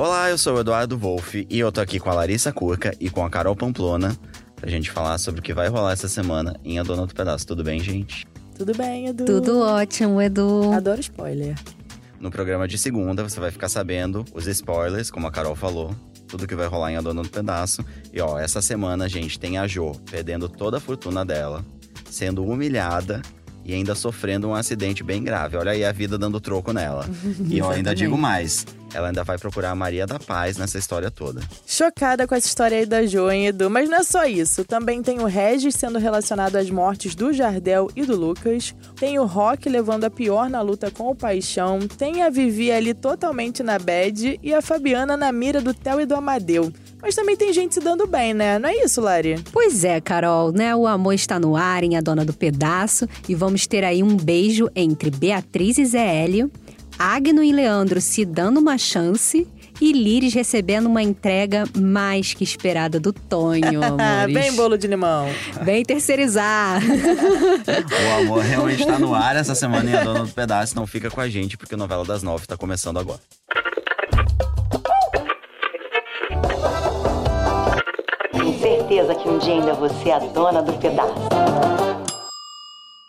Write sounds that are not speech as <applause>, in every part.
Olá, eu sou o Eduardo Wolff e eu tô aqui com a Larissa Curca e com a Carol Pamplona pra gente falar sobre o que vai rolar essa semana em A Dona do Pedaço. Tudo bem, gente? Tudo bem, Edu? Tudo ótimo, Edu. Adoro spoiler. No programa de segunda, você vai ficar sabendo os spoilers, como a Carol falou, tudo que vai rolar em A Dona do Pedaço. E ó, essa semana, gente, tem a Jo perdendo toda a fortuna dela, sendo humilhada e ainda sofrendo um acidente bem grave. Olha aí a vida dando troco nela. e eu ainda digo mais, ela ainda vai procurar a Maria da Paz nessa história toda. Chocada com essa história aí da Jo, hein, Edu? Mas não é só isso. Também tem o Regis sendo relacionado às mortes do Jardel e do Lucas. Tem o Rock levando a pior na luta com o Paixão. Tem a Vivi ali totalmente na bad. E a Fabiana na mira do Theo e do Amadeu. Mas também tem gente se dando bem, né? Não é isso, Lari? Pois é, Carol, né? O amor está no ar em A Dona do Pedaço e vamos ter aí um beijo entre Beatriz e Zé Hélio, Agno e Leandro se dando uma chance e Liris recebendo uma entrega mais que esperada do Tonho, <laughs> amores. Bem bolo de limão. Bem terceirizar. o amor realmente está no ar essa semana em A Dona do Pedaço, então fica com a gente porque a novela das nove está começando agora. Certeza que um dia ainda você é a dona do pedaço.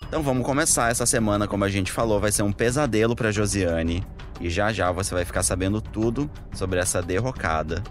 Então vamos começar essa semana, como a gente falou, vai ser um pesadelo para Josiane. E já já você vai ficar sabendo tudo sobre essa derrocada.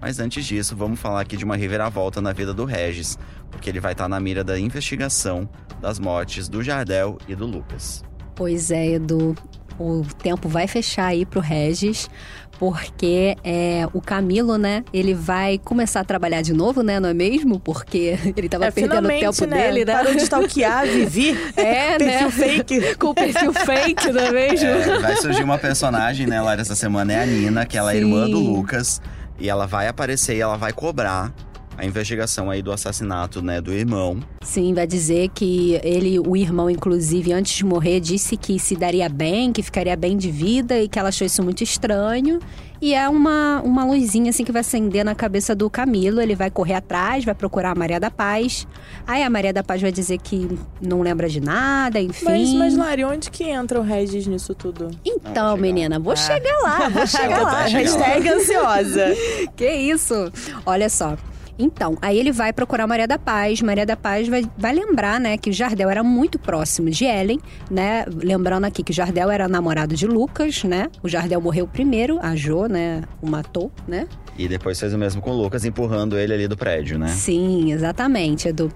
Mas antes disso, vamos falar aqui de uma reviravolta na vida do Regis, porque ele vai estar tá na mira da investigação das mortes do Jardel e do Lucas. Pois é, Edu. O tempo vai fechar aí pro Regis, porque é, o Camilo, né, ele vai começar a trabalhar de novo, né, não é mesmo? Porque <laughs> ele tava é, perdendo o tempo né? dele, né? Parou de stalkear, Vivi. <laughs> É, perfil né? fake. <laughs> Com o perfil fake, não é mesmo? É, vai surgir uma personagem, né, Lara, essa semana é a Nina, que ela é Sim. irmã do Lucas. E ela vai aparecer e ela vai cobrar a investigação aí do assassinato, né, do irmão. Sim, vai dizer que ele, o irmão, inclusive, antes de morrer, disse que se daria bem, que ficaria bem de vida e que ela achou isso muito estranho. E é uma, uma luzinha assim que vai acender na cabeça do Camilo. Ele vai correr atrás, vai procurar a Maria da Paz. Aí a Maria da Paz vai dizer que não lembra de nada, enfim. Mas, mas Lari, onde que entra o Regis nisso tudo? Então, chegar. menina, vou chegar lá, vou <laughs> chegar lá. Hashtag ansiosa. Que isso? Olha só. Então, aí ele vai procurar Maria da Paz. Maria da Paz vai, vai lembrar, né, que o Jardel era muito próximo de Ellen, né? Lembrando aqui que o Jardel era namorado de Lucas, né? O Jardel morreu primeiro, a Jo, né, o matou, né? E depois fez o mesmo com o Lucas, empurrando ele ali do prédio, né? Sim, exatamente, Edu.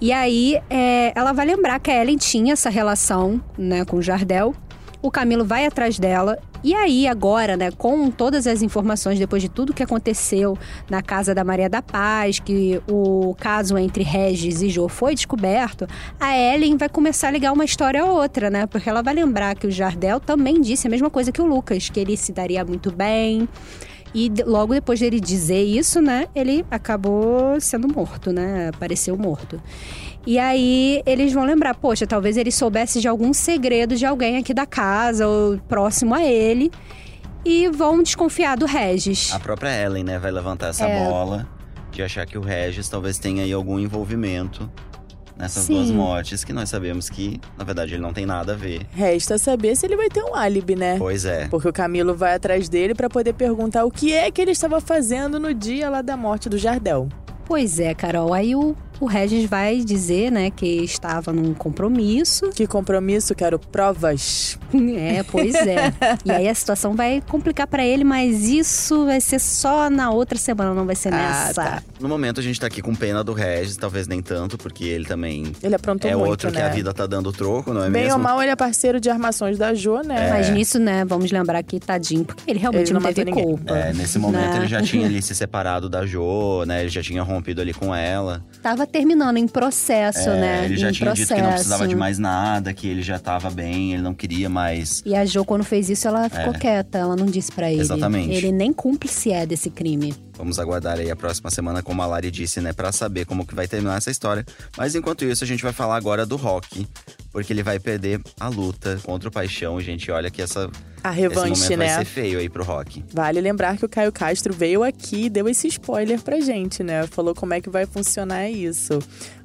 E aí, é, ela vai lembrar que a Ellen tinha essa relação, né, com o Jardel. O Camilo vai atrás dela. E aí, agora, né, com todas as informações, depois de tudo que aconteceu na casa da Maria da Paz, que o caso entre Regis e Jô foi descoberto, a Ellen vai começar a ligar uma história a outra, né? Porque ela vai lembrar que o Jardel também disse a mesma coisa que o Lucas, que ele se daria muito bem. E logo depois dele dizer isso, né, ele acabou sendo morto, né? Apareceu morto. E aí eles vão lembrar, poxa, talvez ele soubesse de algum segredo de alguém aqui da casa ou próximo a ele. E vão desconfiar do Regis. A própria Ellen, né, vai levantar essa É. bola de achar que o Regis talvez tenha aí algum envolvimento nessas Sim. duas mortes, que nós sabemos que, na verdade, ele não tem nada a ver. Resta saber se ele vai ter um álibi, né? Pois é. Porque o Camilo vai atrás dele pra poder perguntar o que é que ele estava fazendo no dia lá da morte do Jardel. Pois é, Carol. Aí o, o Regis vai dizer, né, que estava num compromisso. Que compromisso, quero provas. É, pois é. <laughs> e aí a situação vai complicar pra ele, mas isso vai ser só na outra semana, não vai ser Ah, nessa. tá. No momento a gente tá aqui com pena do Regis, talvez nem tanto, porque ele também Ele aprontou é muito, outro né? que a vida tá dando troco, não é Bem mesmo? ou mal, ele é parceiro de armações da Jo, né? Mas nisso, né, vamos lembrar que tadinho, porque ele realmente Ele não não, teve culpa. É, nesse momento né? ele já tinha <laughs> ali se separado da Jo, né? Ele já tinha rompido ali com ela. Tava terminando em processo, É, né? ele já em tinha dito que não processo. precisava de mais nada, que ele já tava bem, ele não queria mais. E a Jo, quando fez isso, ela ficou É. quieta, ela não disse pra ele. Exatamente. Ele nem cúmplice é desse crime. Vamos aguardar aí a próxima semana, como a Lari disse, né? Pra saber como que vai terminar essa história. Mas enquanto isso, a gente vai falar agora do Rock. Porque ele vai perder a luta contra o Paixão. Gente, olha que essa, A esse revanche, vai né? ser feio aí pro Rock. Vale lembrar que o Caio Castro veio aqui e deu esse spoiler pra gente, né? Falou como é que vai funcionar isso.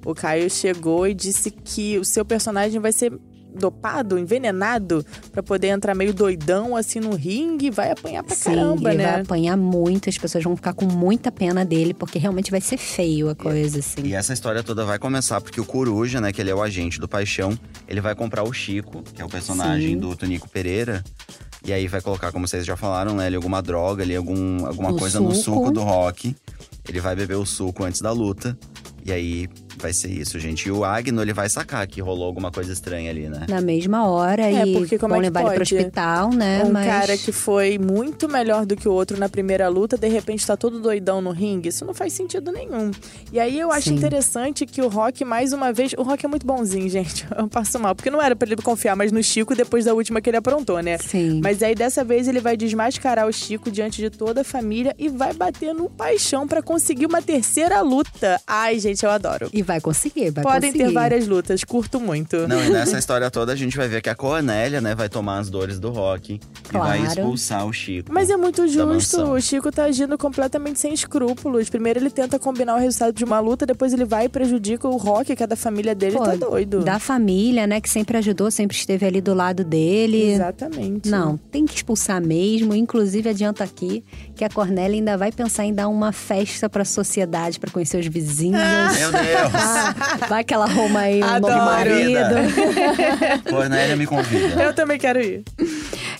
O Caio chegou e disse que o seu personagem vai ser dopado, envenenado, pra poder entrar meio doidão assim no ringue. Vai apanhar pra Sim, caramba, ele né? vai apanhar muito, as pessoas vão ficar com muita pena dele, porque realmente vai ser feio a coisa, assim. E essa história toda vai começar porque o Coruja, né, que ele é o agente do Paixão, ele vai comprar o Chico, que é o personagem Sim. do Tonico Pereira. E aí vai colocar, como vocês já falaram, né, ali alguma droga, ali algum, alguma Um coisa no suco. suco do rock. Ele vai beber o suco antes da luta. E aí vai ser isso, gente. E o Agno, ele vai sacar que rolou alguma coisa estranha ali, né? Na mesma hora É, e porque como vão é levar ele pro pode? hospital, né? Um Mas cara que foi muito melhor do que o outro na primeira luta, de repente tá todo doidão no ringue. Isso não faz sentido nenhum. E aí eu acho Sim. interessante que o Rock, mais uma vez. O Rock é muito bonzinho, gente. <laughs> Eu passo mal. Porque não era pra ele confiar mais no Chico depois da última que ele aprontou, né? Sim. Mas aí dessa vez ele vai desmascarar o Chico diante de toda a família e vai bater no paixão pra conseguir uma terceira luta. Ai, gente, eu adoro. E vai conseguir, vai Podem conseguir. ter várias lutas, curto muito. Não, e nessa <laughs> história toda a gente vai ver que a Cornélia, né, vai tomar as dores do rock e vai Claro. expulsar o Chico. Mas é muito justo. O Chico tá agindo completamente sem escrúpulos. Primeiro ele tenta combinar o resultado de uma luta, depois ele vai e prejudica o Rock, que é da família dele. Pô, tá doido. Da família, né? Que sempre ajudou, sempre esteve ali do lado dele. Exatamente. Não, tem que expulsar mesmo. Inclusive, adianta aqui que a Cornélia ainda vai pensar em dar uma festa pra sociedade, pra conhecer os vizinhos. Meu Deus! <laughs> Ah, vai que ela arruma aí um Adoro. novo marido. Cornélia me convida. Eu também quero ir.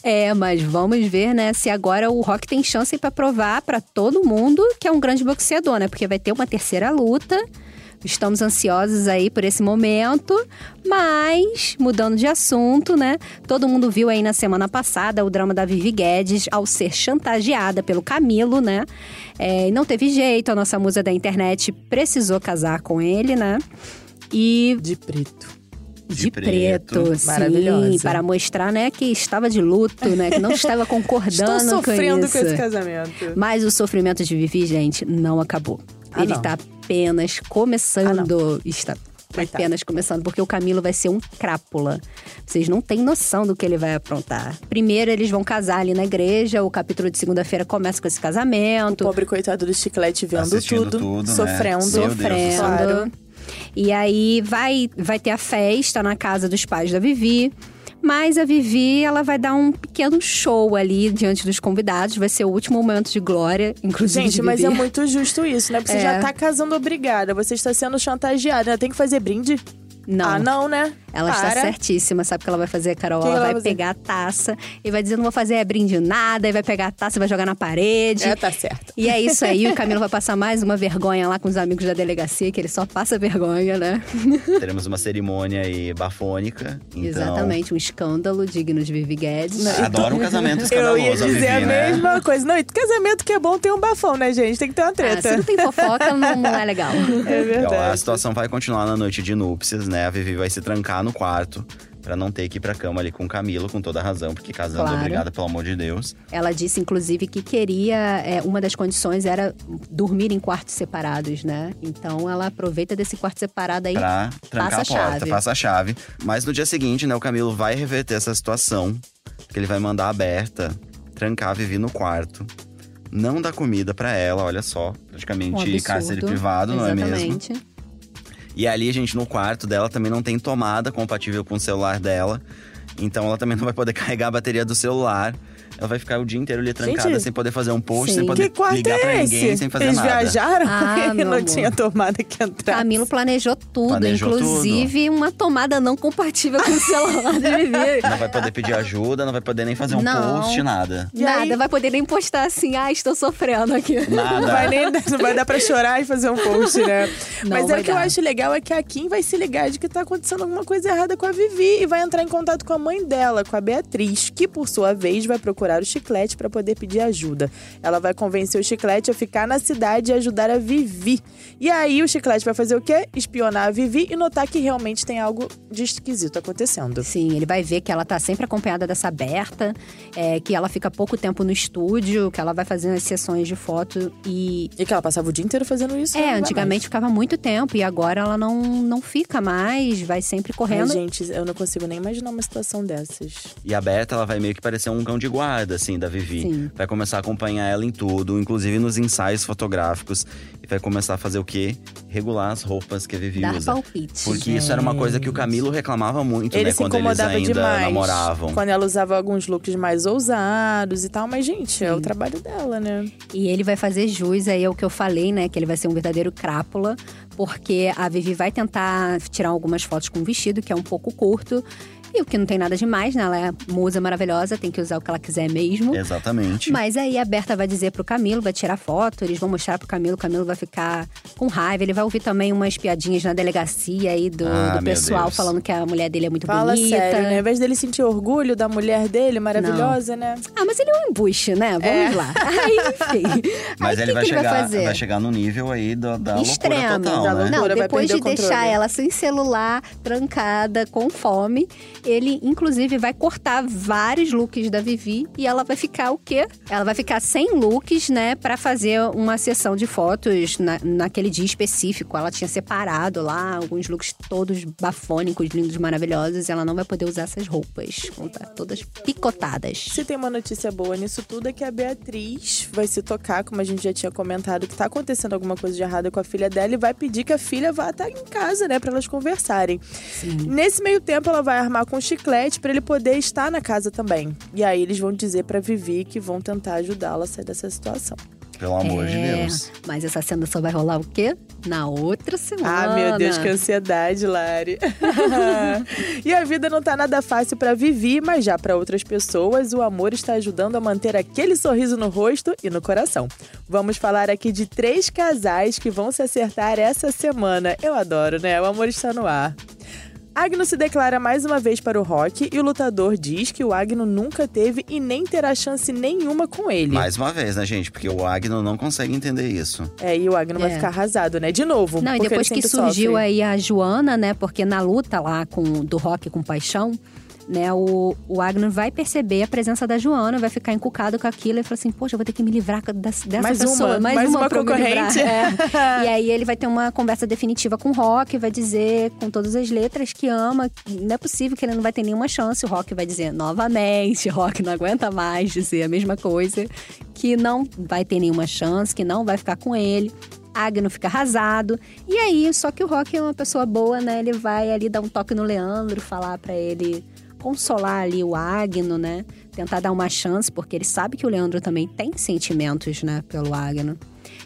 É, mas vamos ver, né, se agora o Rock tem chance pra provar pra todo mundo que é um grande boxeador, né? Porque vai ter uma terceira luta. Estamos ansiosos aí por esse momento, mas mudando de assunto, né? Todo mundo viu aí na semana passada o drama da Vivi Guedes ao ser chantageada pelo Camilo, né? É, e não teve jeito, a nossa musa da internet precisou casar com ele, né? E De preto. de, De preto, preto. sim, para mostrar, né, que estava de luto, né, que não estava <laughs> concordando Estou sofrendo com com, isso. esse casamento. Mas o sofrimento de Vivi, gente, não acabou. Ah, Ele não. está apenas começando. está Coitado. apenas começando, porque o Camilo vai ser um crápula. Vocês não têm noção do que ele vai aprontar. Primeiro, eles vão casar ali na igreja, o capítulo de segunda-feira começa com esse casamento. Pobre coitado do chiclete vendo Assistindo tudo, tudo, né? sofrendo. Do sofrendo. Claro. E aí vai, vai ter a festa na casa dos pais da Vivi. Mas a Vivi, ela vai dar um pequeno show ali diante dos convidados. Vai ser o último momento de glória, inclusive. Gente, mas é muito justo isso, né? Porque você É. já tá casando obrigada, você está sendo chantageada. Tem que fazer brinde? Não. Ah, não, né? Ela está Para. certíssima, sabe o que ela vai fazer, Carol? Que ela ela vai pegar a taça e vai dizer: não vou fazer brinde nada, e vai pegar a taça e vai jogar na parede. É, tá certo. E é isso aí, o Camilo vai passar mais uma vergonha lá com os amigos da delegacia, que ele só passa vergonha, né? <laughs> Teremos uma cerimônia aí bafônica. Então, Exatamente, um escândalo digno de Vivi Guedes. Adoro um casamento Eu escandaloso, ia dizer a a Vivi, né? mesma coisa. Não, e casamento que é bom tem um bafão, né, gente? Tem que ter uma Ah, treta. se não tem fofoca, não, não é legal. <laughs> É E, ó, a verdade. situação vai continuar na noite de núpcias, né? A Vivi vai se trancar no quarto pra não ter que ir pra cama ali com o Camilo, com toda razão, porque casando, Claro. obrigada, pelo amor de Deus. Ela disse, inclusive, que queria. é, uma das condições era dormir em quartos separados, né? Então ela aproveita desse quarto separado aí. Pra trancar Passa a a porta, chave. passa a chave. Mas no dia seguinte, né, o Camilo vai reverter essa situação. Porque ele vai mandar a Berta trancar a Vivi no quarto. Não dar comida pra ela, olha só. Um Praticamente absurdo. cárcere privado, não é mesmo? E ali, gente, no quarto dela também não tem tomada compatível com o celular dela. Então ela também não vai poder <laughs> carregar a bateria do celular. Ela vai ficar o dia inteiro ali trancada, Gente, sem poder fazer um post, sim. sem poder Que quarto ligar é pra ninguém, sem fazer Eles nada. viajaram Ah, <laughs> e não amor. tinha tomada que entrar. Camilo planejou tudo, Planejou inclusive uma tomada não compatível com o celular da Vivi. Não vai poder pedir ajuda, não vai poder nem fazer um Não. post, nada. E Nada, aí- vai poder nem postar assim, ah, estou sofrendo aqui. Nada. Não vai, nem, não vai dar pra chorar e fazer um post, né? <laughs> Não Mas é o que eu dar. acho legal é que a Kim vai se ligar de que tá acontecendo alguma coisa errada com a Vivi e vai entrar em contato com a mãe dela, com a Beatriz, que por sua vez vai procurar o chiclete pra poder pedir ajuda. Ela vai convencer o chiclete a ficar na cidade e ajudar a Vivi. E aí o chiclete vai fazer o quê? Espionar a Vivi e notar que realmente tem algo de esquisito acontecendo. Sim, ele vai ver que ela tá sempre acompanhada dessa Berta, é, que ela fica pouco tempo no estúdio, que ela vai fazendo as sessões de foto e. E que ela passava o dia inteiro fazendo isso. É, vai antigamente ficava muito tempo e agora ela não, não fica mais, vai sempre mais. Ai, correndo. gente, eu não consigo nem imaginar uma situação dessas. E a Berta, ela vai meio que parecer um cão de guarda guarda, assim, da Vivi. Sim. Vai começar a acompanhar ela em tudo, inclusive nos ensaios fotográficos. E vai começar a fazer o quê? Regular as roupas que a Vivi Dar usa. palpite. Porque isso era uma coisa que o Camilo reclamava muito, Ele né? se Quando eles incomodava ainda demais namoravam. quando ela usava alguns looks mais ousados e tal. Mas, gente, é o trabalho dela, né? E ele vai fazer jus aí ao que eu falei, né? Que ele vai ser um verdadeiro crápula, porque a Vivi vai tentar tirar algumas fotos com o vestido, que é um pouco curto. E o que não tem nada demais, né? Ela é musa maravilhosa, tem que usar o que ela quiser mesmo. Exatamente. Mas aí a Berta vai dizer pro Camilo, vai tirar foto, eles vão mostrar pro Camilo, o Camilo vai ficar com raiva. Ele vai ouvir também umas piadinhas na delegacia aí do, Ah, do pessoal falando que a mulher dele é muito Fala bonita. sério, né? Ao invés dele sentir orgulho da mulher dele, maravilhosa, né? Ah, mas ele é um embuste, né? Vamos É. lá. <laughs> Aí, enfim. Mas aí, ele o vai que que chegar, vai fazer? chegar no nível aí da, da Extremo. loucura total, Da né? loucura. Não, vai depois de deixar ela sem celular, trancada, com fome, ele inclusive vai cortar vários looks da Vivi e ela vai ficar o quê? Ela vai ficar sem looks, né, Pra fazer uma sessão de fotos na- naquele dia específico. Ela tinha separado lá alguns looks todos bafônicos, lindos, maravilhosos, e ela não vai poder usar essas roupas, vão estar todas picotadas. Se tem uma notícia boa nisso tudo é que a Beatriz vai se tocar, como a gente já tinha comentado, que tá acontecendo alguma coisa de errado com a filha dela e vai pedir que a filha vá estar em casa, né, Pra elas conversarem. Nesse meio tempo, ela vai armar com chiclete pra ele poder estar na casa também. E aí eles vão dizer pra Vivi que vão tentar ajudá-la a sair dessa situação. Pelo amor de É, Deus. Mas essa cena só vai rolar o quê? Na outra semana. Ah, meu Deus, que ansiedade, Lari. <laughs> e a vida não tá nada fácil pra Vivi, mas já pra outras pessoas, o amor está ajudando a manter aquele sorriso no rosto e no coração. Vamos falar aqui de três casais que vão se acertar essa semana. Eu adoro, né? O amor está no ar. Agno se declara mais uma vez para o rock e o lutador diz que o Agno nunca teve e nem terá chance nenhuma com ele. Mais uma vez, né, gente? Porque o Agno não consegue entender isso. É, e o Agno vai É. ficar arrasado, né? De novo. Não, e porque depois que surgiu sofre. aí a Joana, né? Porque na luta lá com do rock com paixão, né? O, o Agner vai perceber a presença da Joana, vai ficar encucado com aquilo e fala assim: Poxa, eu vou ter que me livrar dessa, dessa Mais pessoa. uma, mais uma eu me livrar." concorrente. É. <laughs> E aí ele vai ter uma conversa definitiva com o Rock, vai dizer com todas as letras que ama. Não é possível que ele não vai ter nenhuma chance. O Rock vai dizer novamente, o <laughs> Rock não aguenta mais dizer a mesma coisa, que não vai ter nenhuma chance, que não vai ficar com ele. Agno fica arrasado. E aí, só que o Rock é uma pessoa boa, né? Ele vai ali dar um toque no Leandro, falar pra ele consolar ali o Agno, né? Tentar dar uma chance, porque ele sabe que o Leandro também tem sentimentos, né, pelo Agno.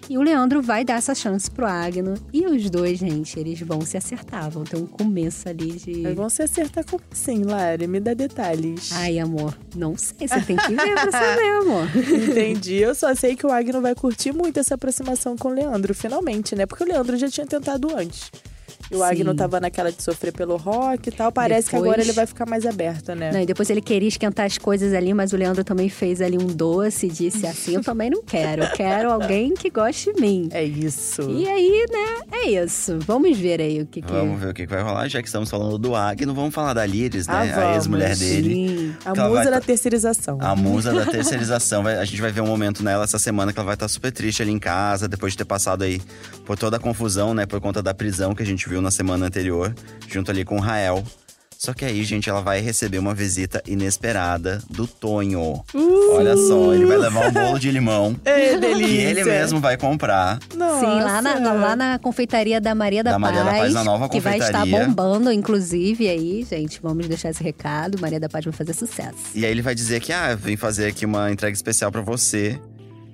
E o Leandro vai dar essa chance pro Agno. E os dois, gente, eles vão se acertar, vão ter um começo ali de. Mas vão se acertar como assim, Lari? Me dá detalhes. Ai, amor, não sei, você tem que ver pra saber, <laughs> amor. Entendi. Eu só sei que o Agno vai curtir muito essa aproximação com o Leandro, finalmente, né? Porque o Leandro já tinha tentado antes. E o Sim. Agno tava naquela de sofrer pelo rock e tal. Parece que Depois- agora ele vai ficar mais aberto, né? Não, e depois ele queria esquentar as coisas ali, mas o Leandro também fez ali um doce e disse assim: Eu também não quero, eu quero alguém que goste de mim. É isso. E aí, né, é isso. Vamos ver aí o que que... Vamos ver o que que vai rolar. Já que estamos falando do Agno, vamos falar da Liris, Ah, né? a vamos. ex-mulher dele. Sim. A que musa vai da tá- terceirização. A musa da terceirização. A gente vai ver um momento nela essa semana que ela vai estar super triste ali em casa, depois de ter passado aí por toda a confusão, né? Por conta da prisão que a gente viu na semana anterior, junto ali com o Rael. Só que aí, gente, ela vai receber uma visita inesperada do Tonho. Olha só, ele vai levar um bolo de limão. <laughs> Que delícia. ele mesmo vai comprar. Nossa. Sim, lá na, lá na confeitaria da Maria da, Da Maria da Paz, na nova que vai estar confeitaria. bombando, inclusive, aí, gente. Vamos deixar esse recado. Maria da Paz vai fazer sucesso. E aí ele vai dizer que, ah, vim fazer aqui uma entrega especial pra você.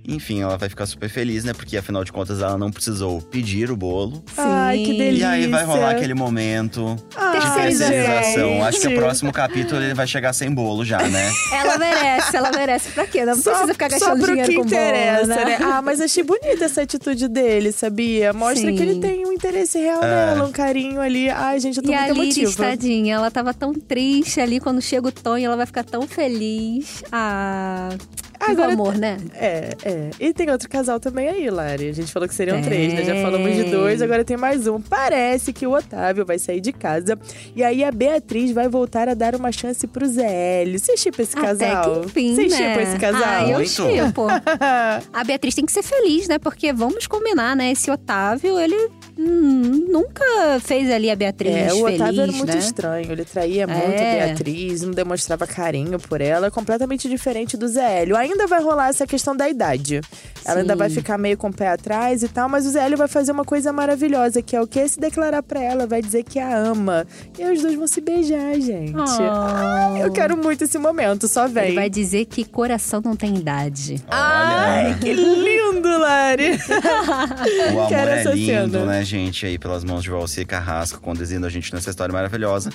Enfim, ela vai ficar super feliz, né? Porque afinal de contas ela não precisou pedir o bolo. Ai, que Sim. delícia. E aí vai rolar aquele momento Ai, de terceirização. Acho que o próximo capítulo ele vai chegar sem bolo já, né? <laughs> Ela merece, ela merece. Pra quê? Não Só, precisa ficar só gastando pro dinheiro que com bolo, interessa, né? né? Ah, mas achei bonita essa atitude dele, sabia? Mostra Sim. que ele tem um interesse real É. nela, um carinho ali. Ai, gente, eu tô E a muito Liris, emotiva. tadinha, ela tava tão triste ali. Quando chega o Tonho, ela vai ficar tão feliz. Ah, Agora- amor, né? É, é. E tem outro casal também aí, Lari. A gente falou que seriam Tem. três, né? Já falamos de dois, agora tem mais um. Parece que o Otávio vai sair de casa. E aí a Beatriz vai voltar a dar uma chance pro Zé Hélio. Você chipa esse casal? Até que enfim, Você né? chipa esse casal? Ah, eu chipo. <laughs> A Beatriz tem que ser feliz, né? Porque vamos combinar, né? Esse Otávio, ele hum, nunca fez ali a Beatriz É, o feliz, Otávio era muito né? estranho. Ele traía muito a É. Beatriz, não demonstrava carinho por ela. Completamente diferente do Zé Hélio. Ainda vai rolar essa questão da idade. Ela ainda Sim. vai ficar meio com o pé atrás e tal, mas o Zé Hélio vai fazer uma coisa maravilhosa, que é o quê? Se declarar pra ela, vai dizer que a ama. E os dois vão se beijar, gente. Oh. Eu quero muito esse momento, só vem. Ele vai dizer que coração não tem idade. Ai, que lindo, Lari! O amor Quero é essa lindo, cena. né, gente? Aí pelas mãos de Valci Carrasco, conduzindo a gente nessa história maravilhosa.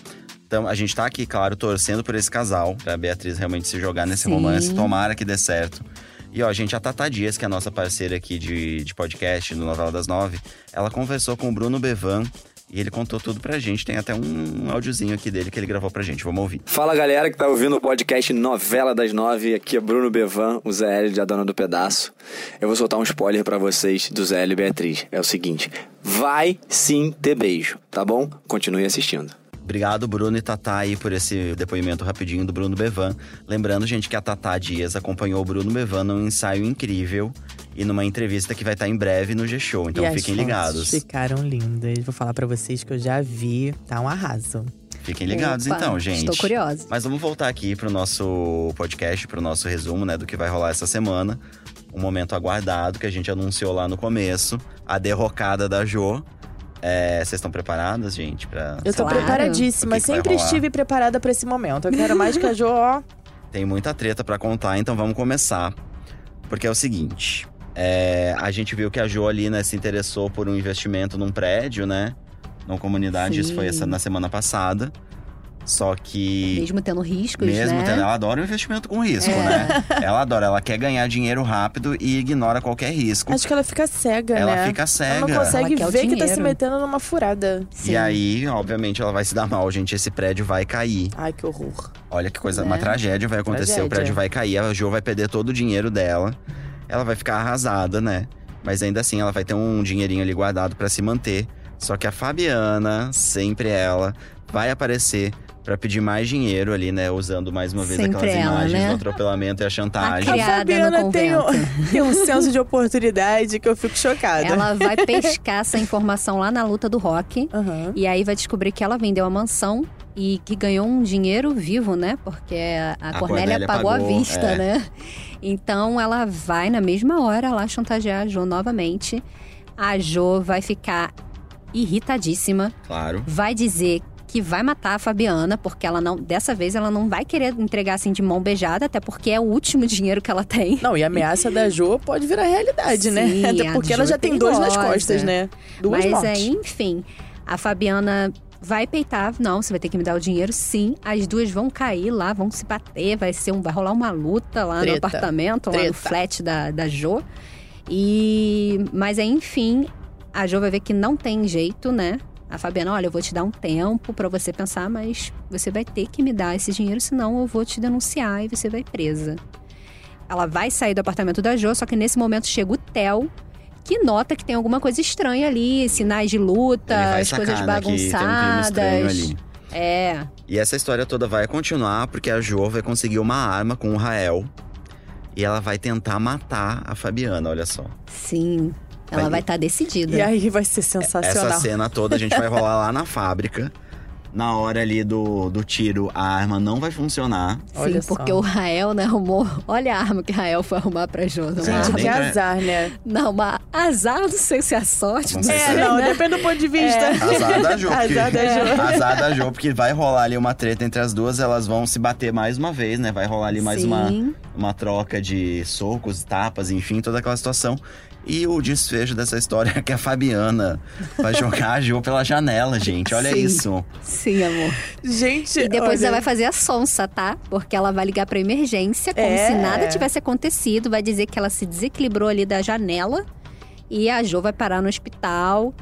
Então, a gente tá aqui, claro, torcendo por esse casal, pra Beatriz realmente se jogar nesse Sim. romance. Tomara que dê certo. E ó, gente, a Tata Dias, que é a nossa parceira aqui de, de podcast do Novela das Nove, ela conversou com o Bruno Bevan e ele contou tudo pra gente. Tem até um áudiozinho aqui dele que ele gravou pra gente. Vamos ouvir. Fala galera que tá ouvindo o podcast Novela das Nove, aqui é Bruno Bevan, o Hélio de A Dona do Pedaço. Eu vou soltar um spoiler pra vocês do e Beatriz. É o seguinte, vai sim ter beijo, tá bom? Continue assistindo. Obrigado, Bruno e Tatá, aí, por esse depoimento rapidinho do Bruno Bevan. Lembrando, gente, que a Tatá Dias acompanhou o Bruno Bevan num ensaio incrível e numa entrevista que vai estar em breve no G-Show. Então e as fiquem ligados. ficaram lindas. Vou falar pra vocês que eu já vi. Tá um arraso. Fiquem ligados, Opa, então, gente. Estou curiosa. Mas vamos voltar aqui pro nosso podcast, pro nosso resumo, né, do que vai rolar essa semana. Um momento aguardado que a gente anunciou lá no começo. A derrocada da Jo. É, Vocês estão preparadas, gente? Pra... Eu tô preparadíssima. Que que Sempre estive preparada pra esse momento. Eu quero mais que a Jo, ó. <laughs> Tem muita treta pra contar, então vamos começar. Porque é o seguinte: é, a gente viu que a Jo ali, né, se interessou por um investimento num prédio, né? Numa comunidade, isso foi Sim. essa, na semana passada. Só que. Mesmo tendo riscos, Mesmo né? tendo, ela adora o investimento com risco, É. né? Ela adora, ela quer ganhar dinheiro rápido e ignora qualquer risco. Acho que ela fica cega, ela né? fica Ela cega. não consegue Ela ver que tá se metendo numa furada. Sim. E aí, obviamente, ela vai se dar mal, gente. Esse prédio vai cair. Ai, que horror. Olha que coisa, Né? uma tragédia vai acontecer. Tragédia. O prédio vai cair, a Jo vai perder todo o dinheiro dela. Ela vai ficar arrasada, né? Mas ainda assim, ela vai ter um dinheirinho ali guardado pra se manter. Só que a Fabiana, sempre ela, vai aparecer pra pedir mais dinheiro ali, né? Usando mais uma vez Sempre aquelas ela, imagens né? do atropelamento e a chantagem. A A Criada Fabiana tem um, <laughs> tem um senso de oportunidade que eu fico chocada. Ela vai <laughs> pescar essa informação lá na luta do rock. Aham. E aí vai descobrir que ela vendeu a mansão e que ganhou um dinheiro vivo, né? Porque a, a A Cornélia, Cornélia pagou, pagou, à vista, é. né? Então ela vai na mesma hora lá chantagear a Jo novamente. A Jo vai ficar irritadíssima, Claro. vai dizer que vai matar a Fabiana, porque ela não, dessa vez ela não vai querer entregar assim de mão beijada, até porque é o último <laughs> dinheiro que ela tem. Não, e a ameaça da Jo pode virar realidade, né? Sim, <laughs> Até a porque ela já é tem dois nas costas, né? Duas Mas mortes. aí, enfim, a Fabiana vai peitar. Não, você vai ter que me dar o dinheiro, sim. As duas vão cair lá, vão se bater, vai ser um, vai rolar uma luta lá no Treta. apartamento, lá no Treta. flat da, da Jo. E mas aí, enfim, a Jo vai ver que não tem jeito, né? A Fabiana, olha, eu vou te dar um tempo pra você pensar, mas você vai ter que me dar esse dinheiro, senão eu vou te denunciar e você vai presa. Ela vai sair do apartamento da Jo, só que nesse momento chega o Theo, que nota que tem alguma coisa estranha ali, sinais de luta, as coisas né, que tem um bagunçadas. É, E essa história toda vai continuar porque a Jo vai conseguir uma arma com o Rael. E ela vai tentar matar a Fabiana, olha só. sim. Ela Vai- vai estar decidida. E aí vai ser sensacional. Essa cena toda a gente vai rolar lá na <laughs> fábrica. Na hora ali do, do tiro, a arma não vai funcionar. Sim, Olha porque só. o Rael, né, arrumou. Olha a arma que o Rael foi arrumar pra Jo. Uma Gente, que pra- azar, né? Não, uma azar, não sei se é a sorte. Não Não sei sei, se É, não, né? depende do ponto de vista. Azar da Jo. porque- Azar da Jo. Azar da Jo, porque vai rolar ali uma treta entre as duas, elas vão se bater mais uma vez, né? Vai rolar ali mais Sim. uma, uma troca de socos, tapas, enfim, toda aquela situação. E o desfecho dessa história é que a Fabiana vai jogar a Jo pela janela, gente. Olha Sim. isso. Sim, amor. Gente, E depois olha, ela vai fazer a sonsa, tá? Porque ela vai ligar pra emergência, como É. se nada tivesse acontecido. Vai dizer que ela se desequilibrou ali da janela. E a Jo vai parar no hospital.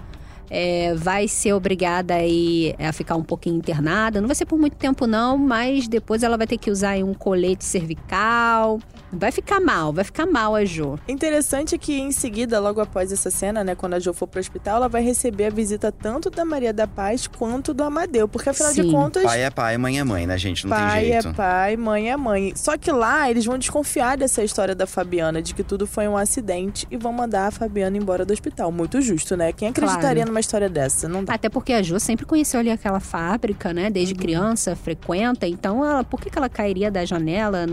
é, vai ser obrigada aí a ficar um pouquinho internada. Não vai ser por muito tempo, não, mas depois ela vai ter que usar aí um colete cervical. Vai ficar mal, vai ficar mal a Jo. Interessante que em seguida, logo após essa cena, né, quando a Jo for pro hospital, ela vai receber a visita tanto da Maria da Paz quanto do Amadeu, porque afinal de Sim. contas, Pai é pai, mãe é mãe, né, gente? Não pai tem jeito. é pai, mãe é mãe. Só que lá eles vão desconfiar dessa história da Fabiana, de que tudo foi um acidente e vão mandar a Fabiana embora do hospital. Muito justo, né? Quem acreditaria Claro. numa história dessa? Não dá. Até porque a Jo sempre conheceu ali aquela fábrica, né? Uhum. Desde criança, frequenta. Então, ela, por que, que ela cairia da janela?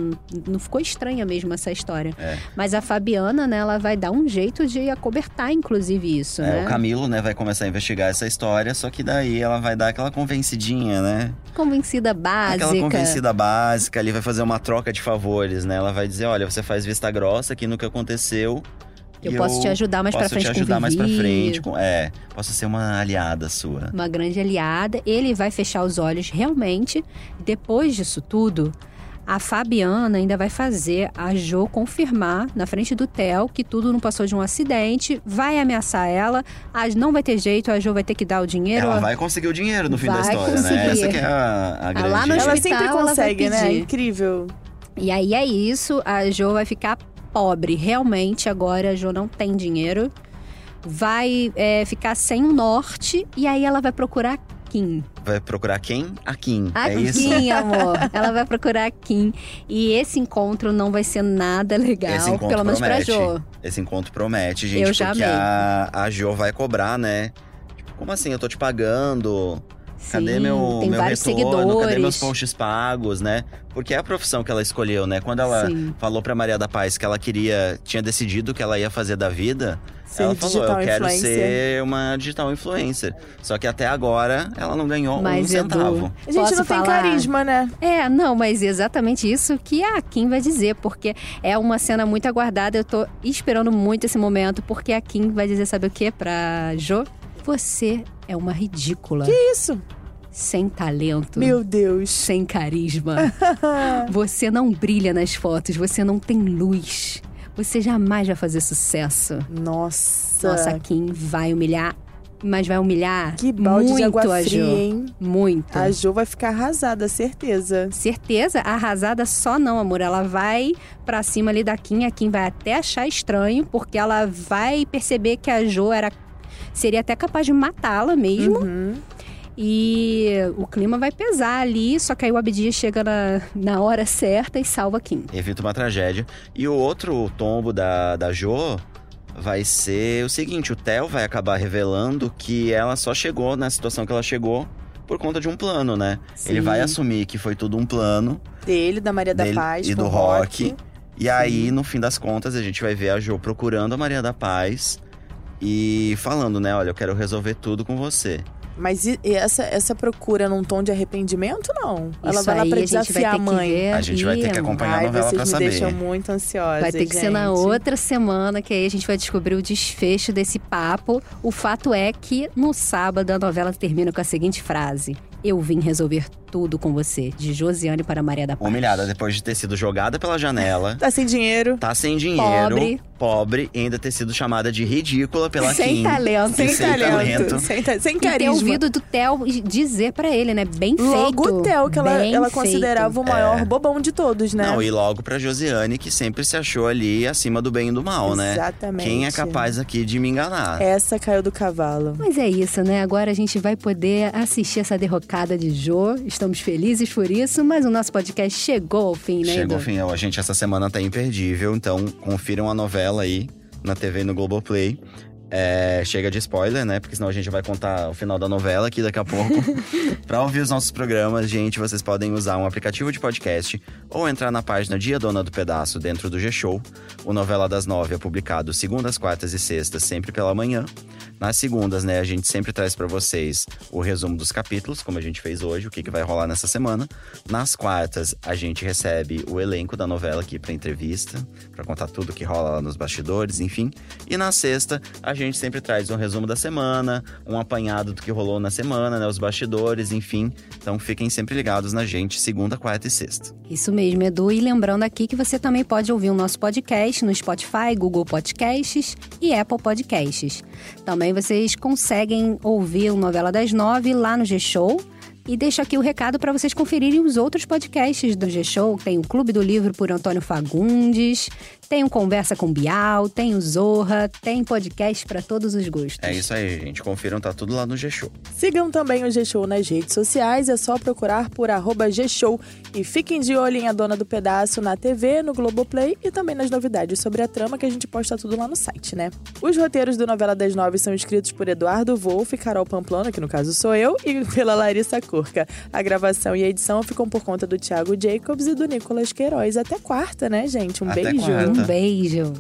Não ficou estranha mesmo essa história. É. Mas a Fabiana, né? Ela vai dar um jeito de acobertar, inclusive, isso, É, né? o Camilo, né, vai começar a investigar essa história, só que daí ela vai dar aquela convencidinha, né? Convencida básica. Aquela convencida básica ali, vai fazer uma troca de favores, né? Ela vai dizer, olha, você faz vista grossa aqui no que aconteceu. Eu posso te ajudar mais posso frente te com o ajudar mais pra Vivi." frente. É, posso ser uma aliada sua. Uma grande aliada. Ele vai fechar os olhos realmente. Depois disso tudo, a Fabiana ainda vai fazer a Jo confirmar na frente do Theo que tudo não passou de um acidente, vai ameaçar ela, a, não vai ter jeito, a Jo vai ter que dar o dinheiro. Ela vai conseguir o dinheiro no fim da Vai história, conseguir. né? Essa que é a, a grande... lá no Ela hospital, sempre ela vai consegue, né? pedir. Incrível. E aí é isso, a Jo vai ficar pobre. Realmente, agora a Jo não tem dinheiro. Vai é, ficar sem o norte e aí ela vai procurar Kim. Vai procurar quem? A Kim. A é isso? Kim, <laughs> amor. <laughs> Ela vai procurar a Kim. E esse encontro não vai ser nada legal, Esse encontro pelo menos promete. pra Jo. Esse encontro promete, gente, Eu já porque amei. a, a Jo vai cobrar, né? Tipo, como assim? Eu tô te pagando. Cadê Sim, meu, tem meu vários retorno? seguidores. Cadê meus posts pagos, né? Porque é a profissão que ela escolheu, né? Quando ela Sim. falou pra Maria da Paz que ela queria, tinha decidido o que ela ia fazer da vida, Ser ela falou: Eu quero influencer. ser uma digital influencer. Só que até agora ela não ganhou Mas, um Edu, centavo. A gente Posso não tem falar? carisma, né? É, não, mas exatamente isso que a Kim vai dizer, porque é uma cena muito aguardada. Eu tô esperando muito esse momento, porque a Kim vai dizer, sabe o que pra Jo? Você é uma ridícula. Que isso? Sem talento. Meu Deus. Sem carisma. <laughs> você não brilha nas fotos, você não tem luz. Você jamais vai fazer sucesso. Nossa. Nossa, a Kim vai humilhar, mas vai humilhar Que balde muito de água a fria, Jo. hein? Muito. A Jo vai ficar arrasada, certeza. Certeza, arrasada só não, amor. Ela vai pra cima ali da Kim, a Kim vai até achar estranho, porque ela vai perceber que a Jo era seria até capaz de matá-la mesmo. Uhum. E o clima vai pesar ali, só que aí o Abdias chega na, na hora certa e salva a Kim. Evita uma tragédia. E o outro tombo da, da Jo vai ser o seguinte: o Theo vai acabar revelando que ela só chegou na situação que ela chegou por conta de um plano, né? Ele Sim. vai assumir que foi tudo um plano Dele, da Maria da dele Paz, e do o rock. E aí, no fim das contas, a gente vai ver a Jo procurando a Maria da Paz e falando, né? Olha, eu quero resolver tudo com você. Mas e- e essa, essa procura num tom de arrependimento, não? Ela Isso vai lá pra a gente vai desafiar ter a mãe. A gente vai ter que acompanhar a Ai, novela vocês pra me saber. deixam muito ansiosa. Vai ter que ser na outra semana que aí a gente vai descobrir o desfecho desse papo. O fato é que no sábado a novela termina com a seguinte frase: Eu vim resolver tudo com você, de Josiane para Maria da Paz. Humilhada depois de ter sido jogada pela janela. Tá sem dinheiro. Tá sem dinheiro, Pobre. pobre, e ainda ter sido chamada de ridícula pela Sem Kim. talento. Sem, sem talento. talento. Sem, ta- sem E ter carisma. ouvido do Theo dizer pra ele, né? Bem feito. Logo o Theo, que ela, ela considerava o maior bobão de todos, né? Não, e logo pra Josiane, que sempre se achou ali acima do bem e do mal, né? Exatamente. Quem é capaz aqui de me enganar? Essa caiu do cavalo. Mas é isso, né? Agora a gente vai poder assistir essa derrocada de Jo. Estamos felizes por isso, mas o nosso podcast chegou ao fim, né? Chegou Edu? o fim, ó, a gente essa semana tá imperdível, então confiram a novela aí na TV e no Globoplay. É, chega de spoiler, né? Porque senão a gente vai contar o final da novela aqui daqui a pouco. <laughs> pra ouvir os nossos programas, gente, vocês podem usar um aplicativo de podcast ou entrar na página Dia Dona do Pedaço dentro do G-Show. O Novela das Nove é publicado segundas, quartas e sextas, sempre pela manhã. Nas segundas, né, a gente sempre traz pra vocês o resumo dos capítulos, como a gente fez hoje, o que, que vai rolar nessa semana. Nas quartas, a gente recebe o elenco da novela aqui pra entrevista, pra contar tudo que rola lá nos bastidores, enfim. E na sexta, a gente sempre traz um resumo da semana, um apanhado do que rolou na semana, né, os bastidores, enfim. Então fiquem sempre ligados na gente, segunda, quarta e sexta. Isso mesmo, Edu. E lembrando aqui que você também pode ouvir o nosso podcast no Spotify, Google Podcasts e Apple Podcasts. Também também vocês conseguem ouvir o Novela das Nove lá no G-Show. E deixo aqui o recado para vocês conferirem os outros podcasts do G-Show. Tem o Clube do Livro por Antônio Fagundes, tem o Conversa com Bial, tem o Zorra, tem podcast para todos os gostos. É isso aí, gente. Confiram, tá tudo lá no G-Show. Sigam também o G-Show nas redes sociais, é só procurar por arroba G-Show. E fiquem de olho em A Dona do Pedaço na TV, no Globoplay e também nas novidades sobre a trama que a gente posta tudo lá no site, né? Os roteiros do Novela das Nove são escritos por Eduardo Wolff, Carol Pamplona, que no caso sou eu, e pela Larissa A gravação e a edição ficam por conta do Thiago Jacobs e do Nicolas Queiroz. Até quarta, né, gente? Um Até beijo. quarta. Um beijo.